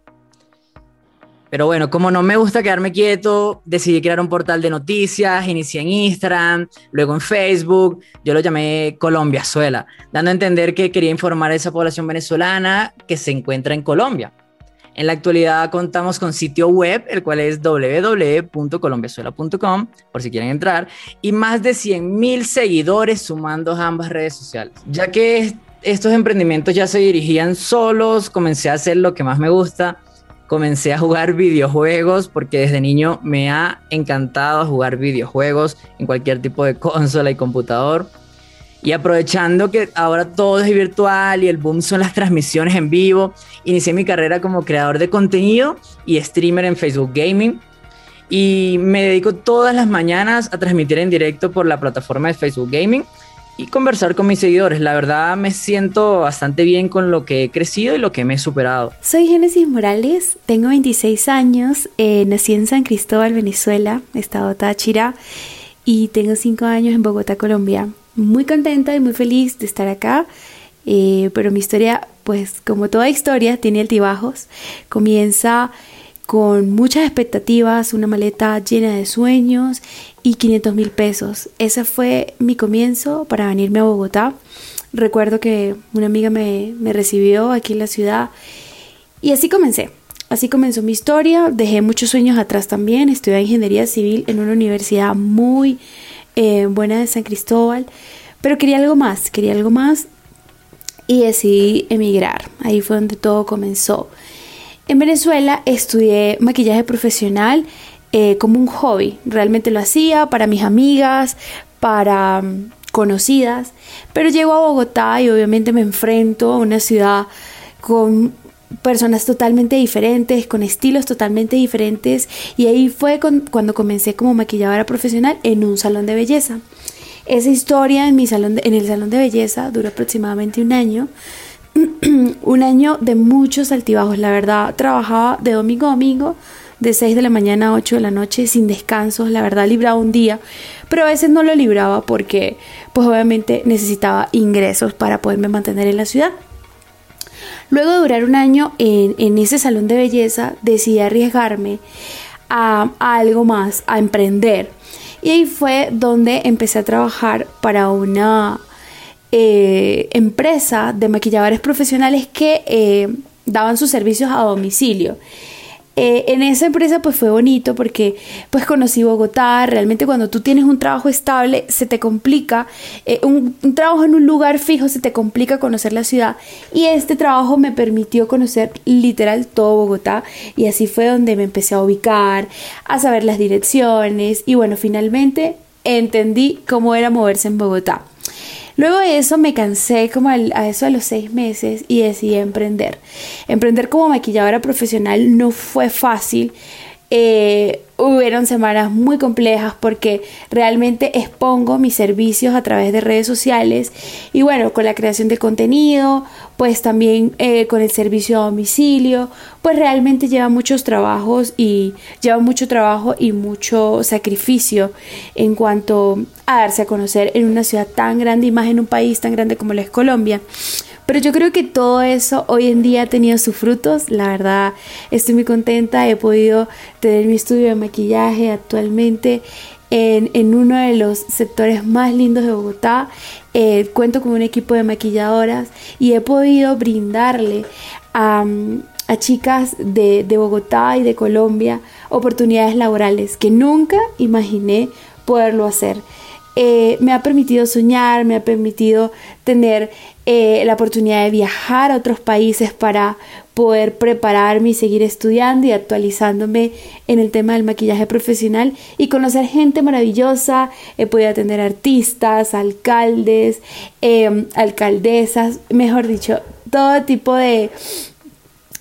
Pero bueno, como no me gusta quedarme quieto, decidí crear un portal de noticias, inicié en Instagram, luego en Facebook, yo lo llamé Colombiazuela, dando a entender que quería informar a esa población venezolana que se encuentra en Colombia. En la actualidad contamos con sitio web, el cual es www.colombiazuela.com, por si quieren entrar, y más de 100.000 seguidores sumando ambas redes sociales. Ya que estos emprendimientos ya se dirigían solos, comencé a hacer lo que más me gusta, comencé a jugar videojuegos porque desde niño me ha encantado jugar videojuegos en cualquier tipo de [laughs] consola y computador. Y aprovechando que ahora todo es virtual y el boom son las transmisiones en vivo, inicié mi carrera como creador de contenido y streamer en Facebook Gaming. Y me dedico todas las mañanas a transmitir en directo por la plataforma de Facebook Gaming y conversar con mis seguidores. La verdad me siento bastante bien con lo que he crecido y lo que me he superado. Soy Génesis Morales, tengo 26 años, eh, nací en San Cristóbal, Venezuela, estado Táchira, y tengo 5 años en Bogotá, Colombia. Muy contenta y muy feliz de estar acá, eh, pero mi historia, pues como toda historia, tiene altibajos. Comienza con muchas expectativas, una maleta llena de sueños y 500 mil pesos. Ese fue mi comienzo para venirme a Bogotá. Recuerdo que una amiga me, me recibió aquí en la ciudad y así comencé. Así comenzó mi historia, dejé muchos sueños atrás también, estudié ingeniería civil en una universidad muy eh, buena de San Cristóbal, pero quería algo más, quería algo más y decidí emigrar. Ahí fue donde todo comenzó. En Venezuela estudié maquillaje profesional eh, como un hobby. Realmente lo hacía para mis amigas, para mm, conocidas, pero llego a Bogotá y obviamente me enfrento a una ciudad con personas totalmente diferentes, con estilos totalmente diferentes y ahí fue cuando comencé como maquilladora profesional en un salón de belleza. Esa historia en, mi salón en el salón de belleza duró aproximadamente un año. [clears throat] un año de muchos altibajos, la verdad. Trabajaba de domingo a domingo, de 6 de la mañana a 8 de la noche, sin descansos. La verdad, libraba un día, pero a veces no lo libraba porque, pues obviamente, necesitaba ingresos para poderme mantener en la ciudad. Luego de durar un año en, ese salón de belleza, decidí arriesgarme a algo más, a emprender. Y ahí fue donde empecé a trabajar para una eh, empresa de maquilladores profesionales que eh, daban sus servicios a domicilio. Eh, en esa empresa pues fue bonito porque pues conocí Bogotá, realmente cuando tú tienes un trabajo estable se te complica, un, un, trabajo en un lugar fijo se te complica conocer la ciudad y este trabajo me permitió conocer literal todo Bogotá y así fue donde me empecé a ubicar, a saber las direcciones y bueno, finalmente entendí cómo era moverse en Bogotá. Luego de eso me cansé como a eso de los seis meses y decidí emprender. Emprender como maquilladora profesional no fue fácil. Eh, hubieron semanas muy complejas porque realmente expongo mis servicios a través de redes sociales y bueno, con la creación de contenido, pues también eh, con el servicio a domicilio, pues realmente lleva muchos trabajos y lleva mucho trabajo y mucho sacrificio en cuanto a darse a conocer en una ciudad tan grande y más en un país tan grande como lo es Colombia. Pero yo creo que todo eso hoy en día ha tenido sus frutos. La verdad, estoy muy contenta. He podido tener mi estudio de maquillaje actualmente en, en uno de los sectores más lindos de Bogotá. Eh, cuento con un equipo de maquilladoras y he podido brindarle a, a chicas de, de Bogotá y de Colombia oportunidades laborales que nunca imaginé poderlo hacer. Eh, me ha permitido soñar, me ha permitido tener eh, la oportunidad de viajar a otros países para poder prepararme y seguir estudiando y actualizándome en el tema del maquillaje profesional y conocer gente maravillosa. He podido atender artistas, alcaldes, em, alcaldesas, mejor dicho, todo tipo de,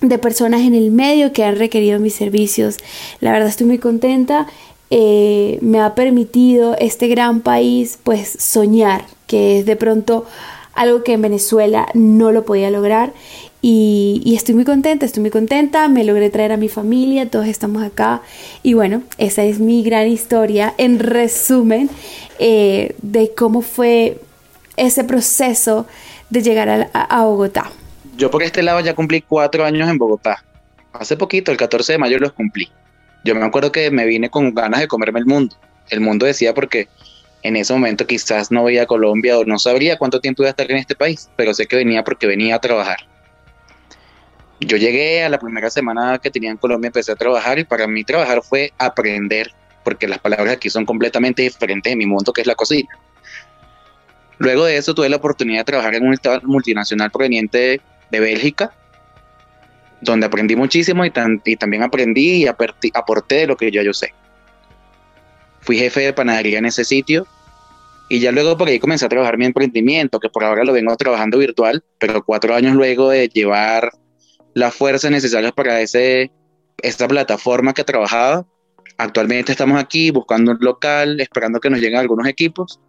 de personas en el medio que han requerido mis servicios. La verdad estoy muy contenta eh, me ha permitido este gran país pues soñar, que es de pronto algo que en Venezuela no lo podía lograr y, estoy muy contenta, estoy muy contenta, me logré traer a mi familia, todos estamos acá y bueno, esa es mi gran historia en resumen eh, de cómo fue ese proceso de llegar a, a Bogotá. Yo por este lado ya cumplí cuatro años en Bogotá. Hace poquito, el 14 de mayo los cumplí. Yo me acuerdo que me vine con ganas de comerme el mundo. El mundo decía porque en ese momento quizás no veía Colombia o no sabría cuánto tiempo iba a estar en este país, pero sé que venía porque venía a trabajar. Yo llegué a la primera semana que tenía en Colombia, empecé a trabajar y para mí trabajar fue aprender, porque las palabras aquí son completamente diferentes de mi mundo, que es la cocina. Luego de eso tuve la oportunidad de trabajar en un estado multinacional proveniente de Bélgica, donde aprendí muchísimo y, también aprendí y aporté de lo que yo, yo sé. Fui jefe de panadería en ese sitio y ya luego por ahí comencé a trabajar mi emprendimiento, que por ahora lo vengo trabajando virtual, pero cuatro años luego de llevar las fuerzas necesarias para ese, esta plataforma que trabajaba, actualmente estamos aquí buscando un local, esperando que nos lleguen algunos equipos,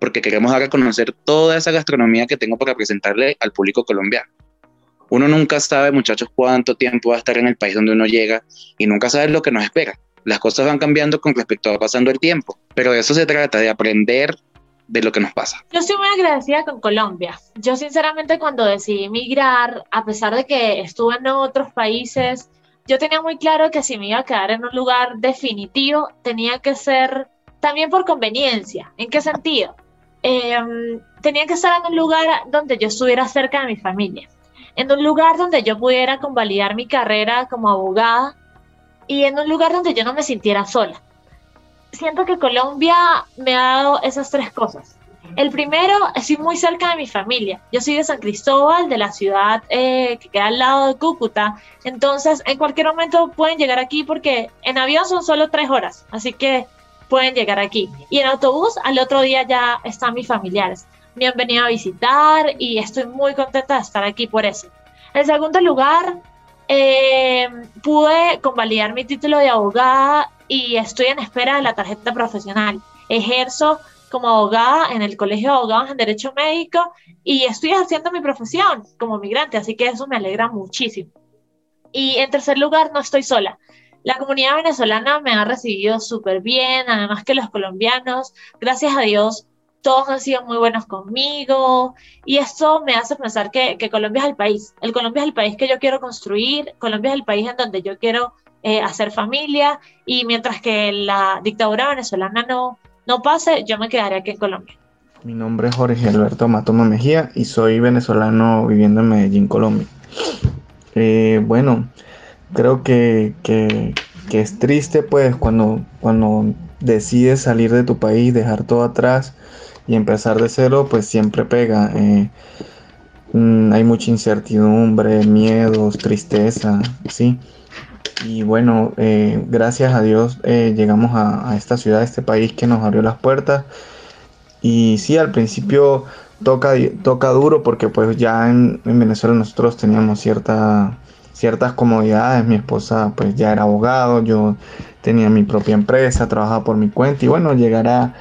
porque queremos dar a conocer toda esa gastronomía que tengo para presentarle al público colombiano uno nunca sabe, muchachos, cuánto tiempo va a estar en el país donde uno llega y nunca sabe lo que nos espera. Las cosas van cambiando con respecto a pasando el tiempo, pero de eso se trata, de aprender de lo que nos pasa. Yo estoy muy agradecida con Colombia. Yo sinceramente cuando decidí emigrar, a pesar de que estuve en otros países, yo tenía muy claro que si me iba a quedar en un lugar definitivo, tenía que ser también por conveniencia. ¿En qué sentido? Em, tenía que estar en un lugar donde yo estuviera cerca de mi familia. En un lugar donde yo pudiera convalidar mi carrera como abogada y en un lugar donde yo no me sintiera sola. Siento que Colombia me ha dado esas tres cosas. El primero, estoy muy cerca de mi familia. Yo soy de San Cristóbal, de la ciudad eh, que queda al lado de Cúcuta. Entonces, en cualquier momento pueden llegar aquí porque en avión son solo tres horas. Así que pueden llegar aquí. Y en autobús, al otro día ya están mis familiares. Me han venido a visitar y estoy muy contenta de estar aquí por eso. En segundo lugar, eh, pude convalidar mi título de abogada y estoy en espera de la tarjeta profesional. Ejerzo como abogada en el Colegio de Abogados en Derecho Médico y estoy haciendo mi profesión como migrante, así que eso me alegra muchísimo. Y en tercer lugar, no estoy sola. La comunidad venezolana me ha recibido súper bien, además que los colombianos, gracias a Dios, todos han sido muy buenos conmigo y esto me hace pensar que, Colombia es el país. El Colombia es el país que yo quiero construir, Colombia es el país en donde yo quiero eh, hacer familia y mientras que la dictadura venezolana no, no pase, yo me quedaré aquí en Colombia. Mi nombre es Jorge Alberto Matoma Mejía y soy venezolano viviendo en Medellín, Colombia. Eh, bueno, creo que, es triste pues cuando, cuando decides salir de tu país, dejar todo atrás y empezar de cero, pues siempre pega. Eh, mm, hay mucha incertidumbre, miedos, tristeza, ¿sí? Y bueno, eh, gracias a Dios eh, llegamos a, esta ciudad, a este país que nos abrió las puertas. Y sí, al principio toca, toca duro porque pues ya en, Venezuela nosotros teníamos cierta, ciertas comodidades. Mi esposa pues ya era abogado, yo tenía mi propia empresa, trabajaba por mi cuenta y bueno, llegar a,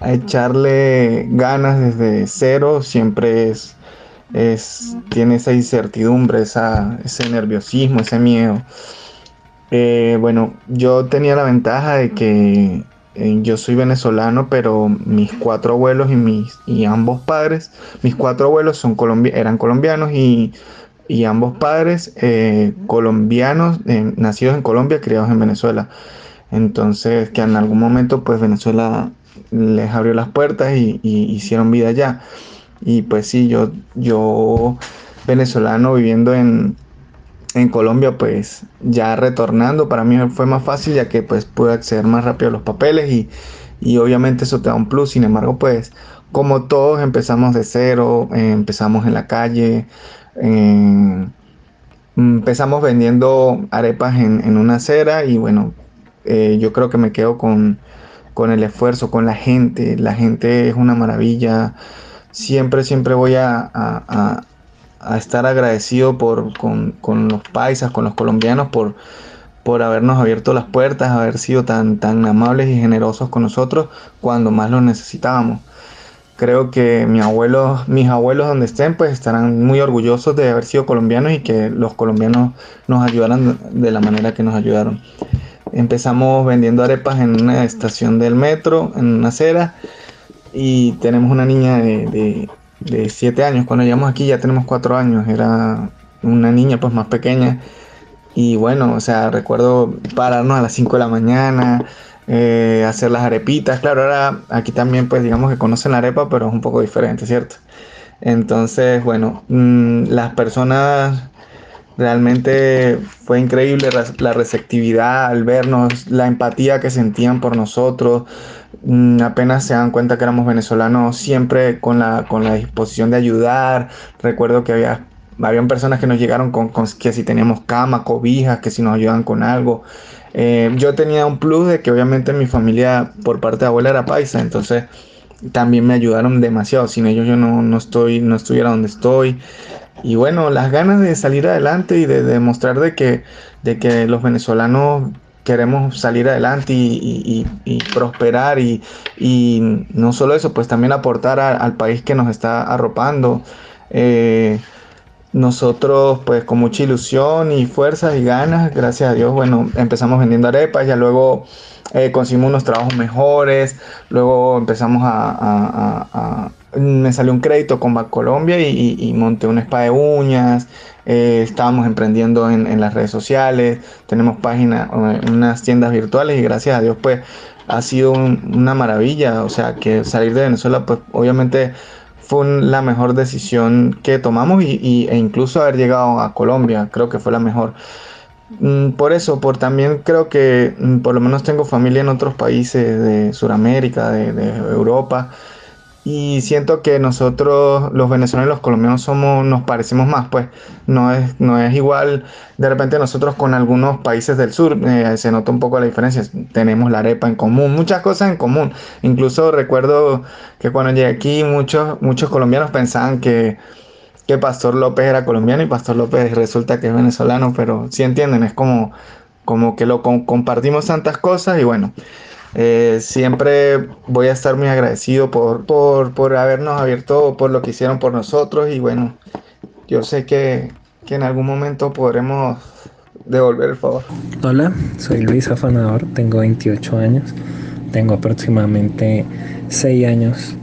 echarle ganas desde cero siempre es, es tiene esa incertidumbre, esa, ese nerviosismo, ese miedo. Eh, bueno, yo tenía la ventaja de que eh, yo soy venezolano, pero mis cuatro abuelos y mis y ambos padres, mis cuatro abuelos son eran colombianos y, ambos padres eh, colombianos, nacidos en Colombia, criados en Venezuela. Entonces, que en algún momento, pues Venezuela les abrió las puertas y, y hicieron vida allá. Y pues sí, yo, yo venezolano viviendo en, en Colombia, pues ya retornando, para mí fue más fácil ya que pues pude acceder más rápido a los papeles y, obviamente eso te da un plus. Sin embargo, pues como todos empezamos de cero, eh, empezamos en la calle, empezamos vendiendo arepas en, una acera y bueno, eh, yo creo que me quedo con, el esfuerzo, con la gente. La gente es una maravilla. Siempre, siempre voy a estar agradecido por, con, los paisas, con los colombianos, por, por habernos abierto las puertas, haber sido tan, tan amables y generosos con nosotros cuando más lo necesitábamos. Creo que mi abuelo, mis abuelos donde estén, pues estarán muy orgullosos de haber sido colombianos y que los colombianos nos ayudaran de la manera que nos ayudaron. Empezamos vendiendo arepas en una estación del metro, en una acera, y tenemos una niña de de 7 años. Cuando llegamos aquí ya tenemos 4 años. Era una niña pues más pequeña. Y bueno, o sea, recuerdo pararnos a las 5 de la mañana, eh, hacer las arepitas. Claro, ahora aquí también pues digamos que conocen la arepa, pero es un poco diferente, ¿cierto? Entonces, bueno, mm, las personas realmente fue increíble la receptividad al vernos, la empatía que sentían por nosotros, Mm, apenas se dan cuenta que éramos venezolanos, siempre con la, con la disposición de ayudar. Recuerdo que había, habían personas que nos llegaron con, que si teníamos cama, cobijas, que si nos ayudaban con algo. Eh, yo tenía un plus de que obviamente mi familia por parte de abuela era paisa, entonces también me ayudaron demasiado. Sin ellos yo no, no, estoy, no estuviera donde estoy. Y bueno, las ganas de salir adelante y de demostrar de que, de que los venezolanos queremos salir adelante y, prosperar y, no solo eso, pues también aportar al país que nos está arropando. Eh, nosotros pues con mucha ilusión y fuerzas y ganas, gracias a Dios, bueno, empezamos vendiendo arepas, ya luego eh, conseguimos unos trabajos mejores, luego empezamos a, me salió un crédito con Colombia y, y, monté un spa de uñas, eh, estábamos emprendiendo en, las redes sociales, tenemos páginas, unas tiendas virtuales y gracias a Dios pues ha sido una maravilla, o sea que salir de Venezuela pues obviamente fue la mejor decisión que tomamos y, e incluso haber llegado a Colombia, creo que fue la mejor. Mm, por eso, por también creo que mm, por lo menos tengo familia en otros países de Sudamérica, de Europa, y siento que nosotros los venezolanos y los colombianos somos nos parecemos más pues. No es no es igual de repente nosotros con algunos países del sur eh, se nota un poco la diferencia. Tenemos la arepa en común muchas cosas en común. Incluso recuerdo que cuando llegué aquí muchos muchos colombianos pensaban que que Pastor López era colombiano y Pastor López resulta que es venezolano pero sí entienden es como como que lo compartimos tantas cosas y bueno eh, siempre voy a estar muy agradecido por, por, habernos abierto, por lo que hicieron por nosotros y bueno, yo sé que, que en algún momento podremos devolver el favor. Hola, soy Luis Afanador, tengo 28 años, tengo aproximadamente 6 años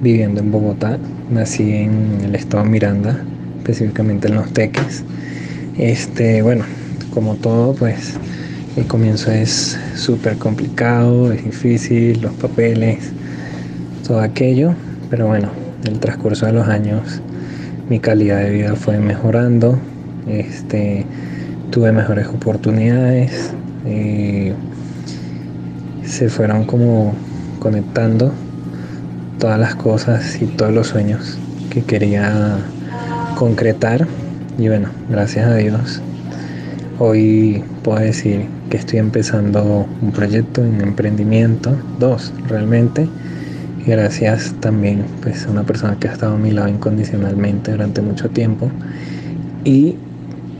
viviendo en Bogotá, nací en el estado Miranda, específicamente en Los Teques. Este, bueno, como todo, pues el comienzo es súper complicado, es difícil, los papeles, todo aquello, pero bueno, en el transcurso de los años mi calidad de vida fue mejorando, este, tuve mejores oportunidades, eh, se fueron como conectando todas las cosas y todos los sueños que quería concretar y bueno, gracias a Dios hoy puedo decir que estoy empezando un proyecto, un emprendimiento, dos realmente, y gracias también pues, a una persona que ha estado a mi lado incondicionalmente durante mucho tiempo. Y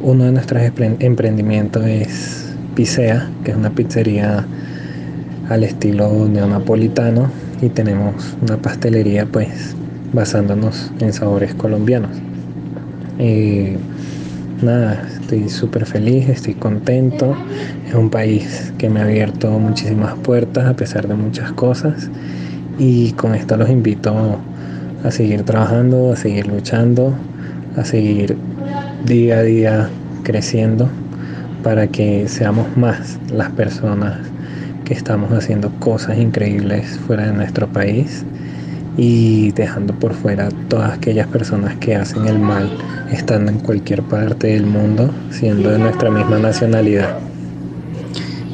uno de nuestros emprendimientos es Picea, que es una pizzería al estilo neonapolitano y tenemos una pastelería pues basándonos en sabores colombianos. Eh, nada, estoy súper feliz, estoy contento. Es un país que me ha abierto muchísimas puertas a pesar de muchas cosas. Y con esto los invito a seguir trabajando, a seguir luchando, a seguir día a día creciendo para que seamos más las personas que estamos haciendo cosas increíbles fuera de nuestro país y dejando por fuera todas aquellas personas que hacen el mal estando en cualquier parte del mundo, siendo de nuestra misma nacionalidad.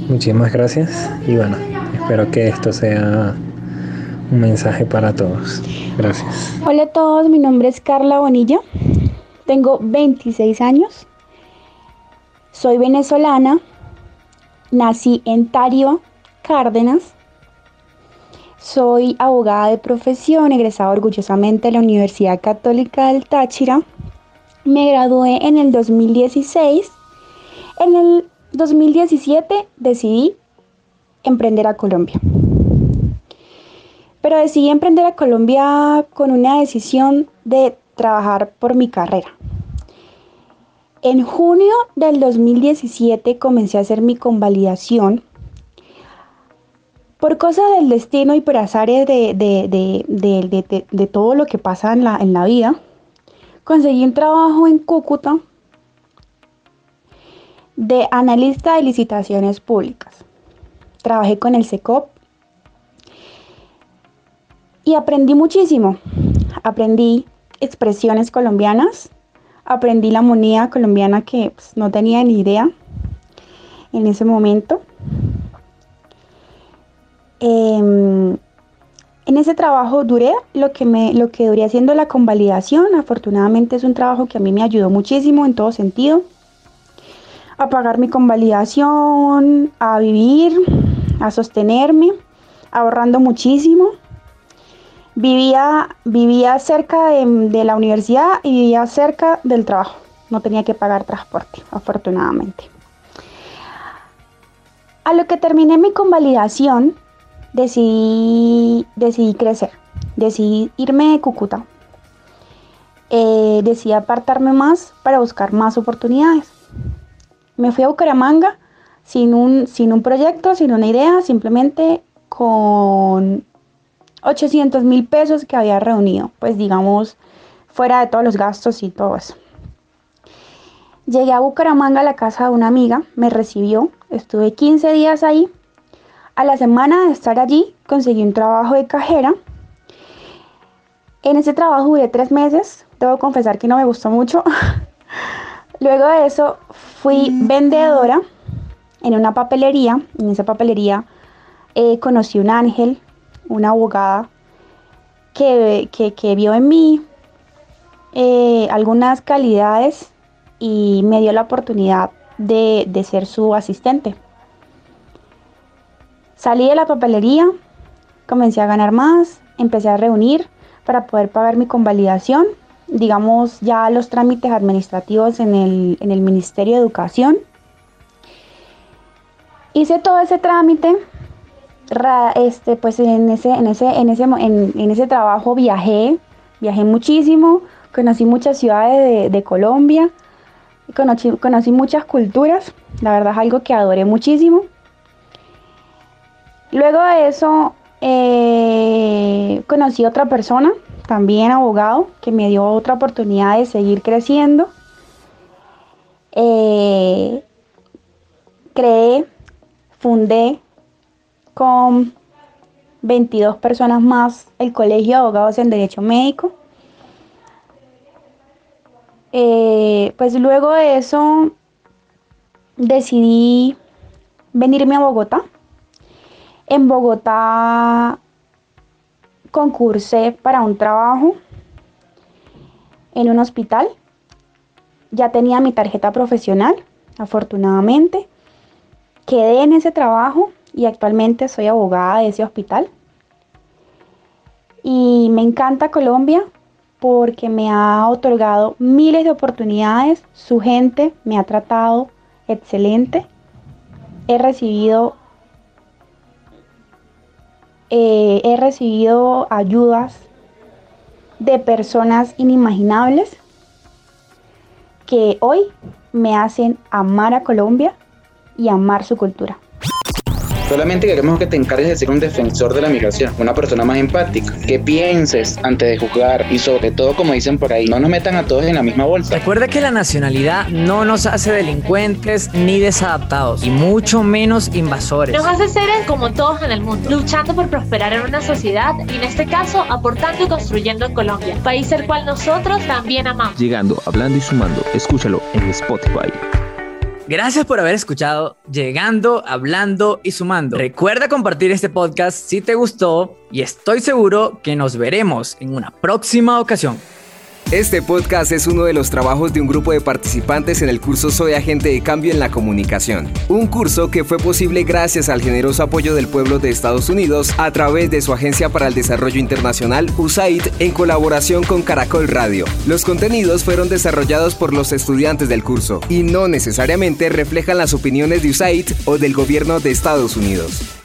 Muchísimas gracias y bueno, espero que esto sea un mensaje para todos. Gracias. Hola a todos, mi nombre es Carla Bonilla, tengo 26 años, soy venezolana, nací en Tario, Cárdenas, soy abogada de profesión, egresada orgullosamente de la Universidad Católica del Táchira. Me gradué en el 2016. En el 2017 decidí emprender a Colombia. Pero decidí emprender a Colombia con una decisión de trabajar por mi carrera. En junio del 2017 comencé a hacer mi convalidación por cosas del destino y por azares de, de, todo lo que pasa en la, en la vida, conseguí un trabajo en Cúcuta de analista de licitaciones públicas. Trabajé con el SECOP y aprendí muchísimo. Aprendí expresiones colombianas, aprendí la moneda colombiana que pues, no tenía ni idea en ese momento. Em, en ese trabajo duré lo que, me, lo que duré haciendo la convalidación. Afortunadamente es un trabajo que a mí me ayudó muchísimo en todo sentido. A pagar mi convalidación, a vivir, a sostenerme, ahorrando muchísimo. Vivía, vivía cerca de, de la universidad y vivía cerca del trabajo. No tenía que pagar transporte, afortunadamente. A lo que terminé mi convalidación, decidí, decidí crecer, decidí irme de Cúcuta, eh, decidí apartarme más para buscar más oportunidades. Me fui a Bucaramanga sin un, sin un proyecto, sin una idea, simplemente con 800 mil pesos que había reunido, pues digamos, fuera de todos los gastos y todo eso. Llegué a Bucaramanga a la casa de una amiga, me recibió, estuve 15 días ahí a la semana de estar allí conseguí un trabajo de cajera En ese trabajo duré tres meses, debo confesar que no me gustó mucho. [laughs] Luego de eso fui vendedora en una papelería. En esa papelería eh, conocí un ángel, una abogada, que, vio en mí eh, algunas calidades y me dio la oportunidad de, de ser su asistente. Salí de la papelería, comencé a ganar más, empecé a reunir para poder pagar mi convalidación digamos, ya los trámites administrativos en el, Ministerio de Educación. Hice todo ese trámite, este, pues en ese, en, ese, en, ese, en, ese trabajo viajé, viajé muchísimo, conocí muchas ciudades de, Colombia, conocí, conocí muchas culturas, la verdad es algo que adoré muchísimo. Luego de eso eh, conocí a otra persona también abogado, que me dio otra oportunidad de seguir creciendo. Eh, creé, fundé con 22 personas más el Colegio de Abogados en Derecho Médico. Eh, pues luego de eso decidí venirme a Bogotá. En Bogotá concursé para un trabajo en un hospital. Ya tenía mi tarjeta profesional, afortunadamente. Quedé en ese trabajo y actualmente soy abogada de ese hospital. Y me encanta Colombia porque me ha otorgado miles de oportunidades. Su gente me ha tratado excelente. He recibido eh, he recibido ayudas de personas inimaginables que hoy me hacen amar a Colombia y amar su cultura. Solamente queremos que te encargues de ser un defensor de la migración, una persona más empática, que pienses antes de juzgar y sobre todo, como dicen por ahí, no nos metan a todos en la misma bolsa. Recuerda que la nacionalidad no nos hace delincuentes ni desadaptados y mucho menos invasores. Nos hace seres como todos en el mundo, luchando por prosperar en una sociedad y en este caso aportando y construyendo en Colombia, país el cual nosotros también amamos. Llegando, hablando y sumando, escúchalo en Spotify. Gracias por haber escuchado Llegando, Hablando y Sumando. Recuerda compartir este podcast si te gustó y estoy seguro que nos veremos en una próxima ocasión. Este podcast es uno de los trabajos de un grupo de participantes en el curso Soy Agente de Cambio en la Comunicación. Un curso que fue posible gracias al generoso apoyo del pueblo de Estados Unidos a través de su Agencia para el Desarrollo Internacional, USAID, en colaboración con Caracol Radio. Los contenidos fueron desarrollados por los estudiantes del curso y no necesariamente reflejan las opiniones de USAID o del gobierno de Estados Unidos.